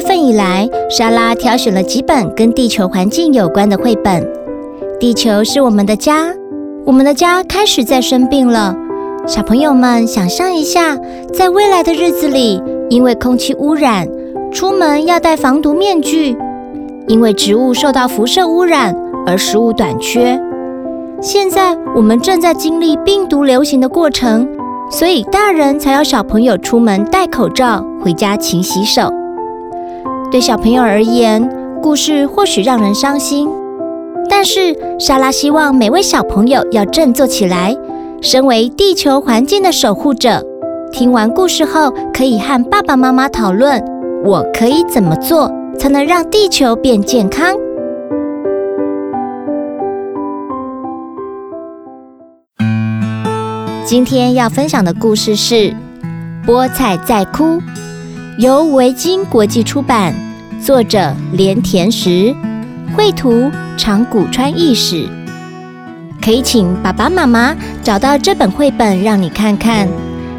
月份以来，莎拉挑选了几本跟地球环境有关的绘本。地球是我们的家，我们的家开始在生病了。小朋友们，想象一下，在未来的日子里，因为空气污染，出门要戴防毒面具；因为植物受到辐射污染而食物短缺。现在我们正在经历病毒流行的过程，所以大人才要小朋友出门戴口罩，回家勤洗手。对小朋友而言，故事或许让人伤心，但是莎拉希望每位小朋友要振作起来。身为地球环境的守护者，听完故事后可以和爸爸妈妈讨论：我可以怎么做才能让地球变健康？今天要分享的故事是《菠菜在哭》，由维京国际出版，作者连田实，绘图长谷川义史。可以请爸爸妈妈找到这本绘本，让你看看，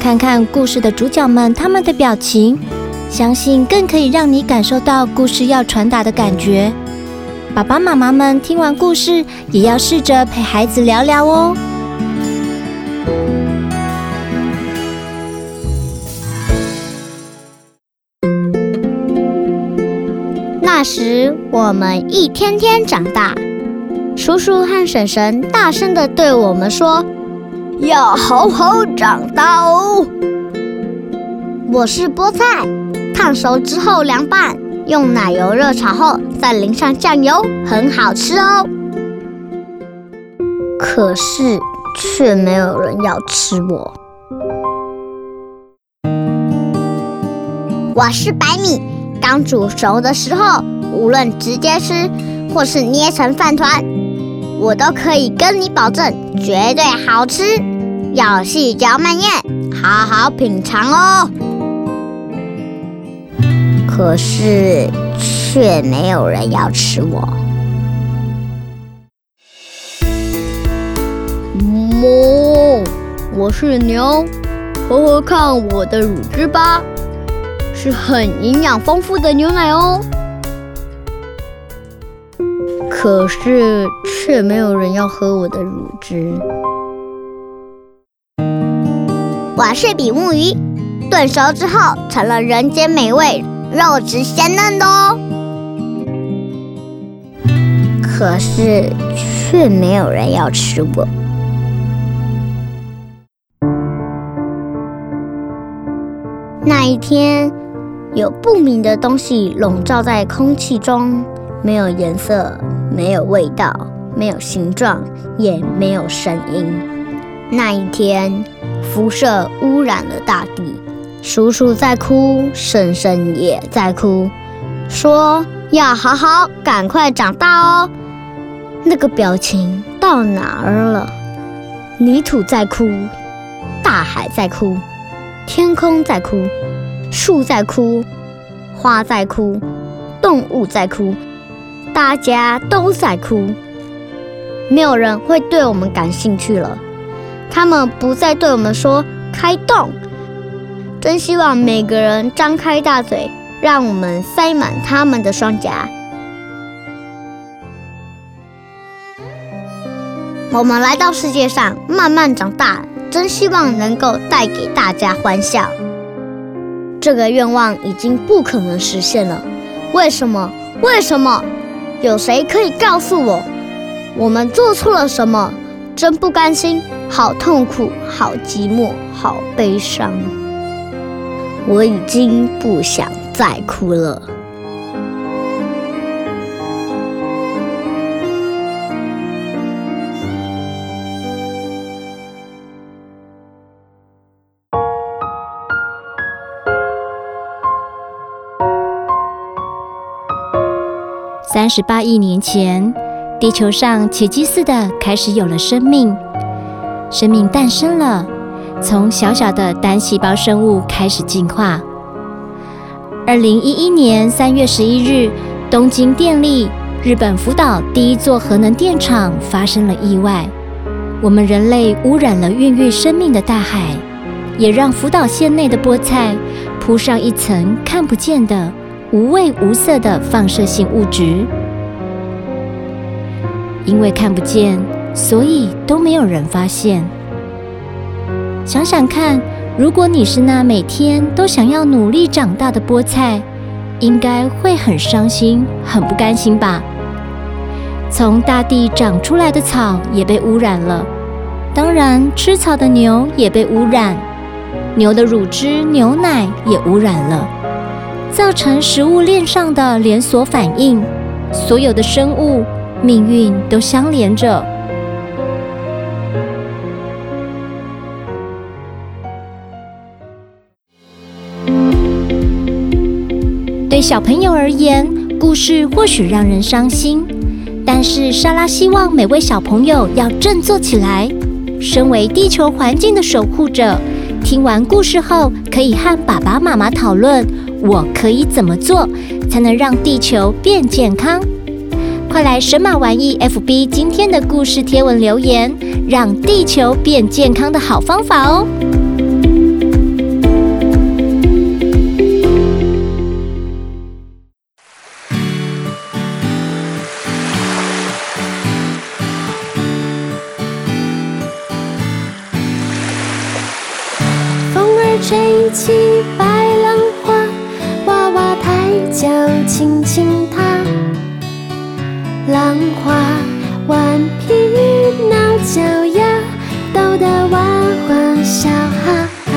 看看故事的主角们他们的表情，相信更可以让你感受到故事要传达的感觉。爸爸妈妈们听完故事，也要试着陪孩子聊聊哦。那时，我们一天天长大。叔叔和婶婶大声地对我们说：“要好好长大哦。”我是菠菜，烫熟之后凉拌，用奶油热炒后再淋上酱油，很好吃哦。可是却没有人要吃我。我是白米，刚煮熟的时候，无论直接吃或是捏成饭团。我都可以跟你保证，绝对好吃，要细嚼慢咽，好好品尝哦。可是却没有人要吃我。哞，我是牛，喝喝看我的乳汁吧，是很营养丰富的牛奶哦。可是却没有人要喝我的乳汁。我是比目鱼，炖熟之后成了人间美味，肉质鲜嫩的哦。可是却没有人要吃我。那一天，有不明的东西笼罩在空气中，没有颜色。没有味道，没有形状，也没有声音。那一天，辐射污染了大地。叔叔在哭，婶婶也在哭，说要好好赶快长大哦。那个表情到哪儿了？泥土在哭，大海在哭，天空在哭，树在哭，花在哭，动物在哭。大家都在哭，没有人会对我们感兴趣了。他们不再对我们说“开动”，真希望每个人张开大嘴，让我们塞满他们的双颊。我们来到世界上，慢慢长大，真希望能够带给大家欢笑。这个愿望已经不可能实现了，为什么？为什么？有谁可以告诉我，我们做错了什么？真不甘心，好痛苦，好寂寞，好悲伤。我已经不想再哭了。三十八亿年前，地球上奇迹似的开始有了生命，生命诞生了，从小小的单细胞生物开始进化。二零一一年三月十一日，东京电力日本福岛第一座核能电厂发生了意外，我们人类污染了孕育生命的大海，也让福岛县内的菠菜铺上一层看不见的无味无色的放射性物质。因为看不见，所以都没有人发现。想想看，如果你是那每天都想要努力长大的菠菜，应该会很伤心、很不甘心吧？从大地长出来的草也被污染了，当然吃草的牛也被污染，牛的乳汁、牛奶也污染了，造成食物链上的连锁反应，所有的生物。命运都相连着。对小朋友而言，故事或许让人伤心，但是莎拉希望每位小朋友要振作起来。身为地球环境的守护者，听完故事后，可以和爸爸妈妈讨论：我可以怎么做，才能让地球变健康？快来神马玩意 FB 今天的故事贴文留言，让地球变健康的好方法哦！风儿吹起白，抬脚轻轻踏。浪花顽皮挠脚丫，逗得娃娃笑哈哈。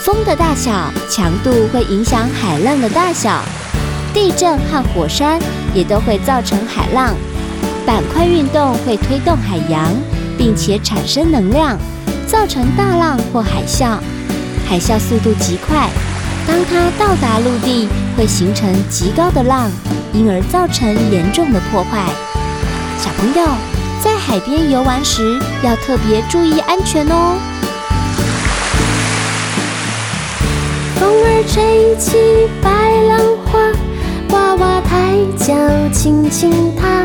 风的大小、强度会影响海浪的大小，地震和火山也都会造成海浪。板块运动会推动海洋，并且产生能量，造成大浪或海啸。海啸速度极快，当它到达陆地，会形成极高的浪，因而造成严重的破坏。小朋友在海边游玩时，要特别注意安全哦。风儿吹起白浪花，娃娃抬脚轻轻踏。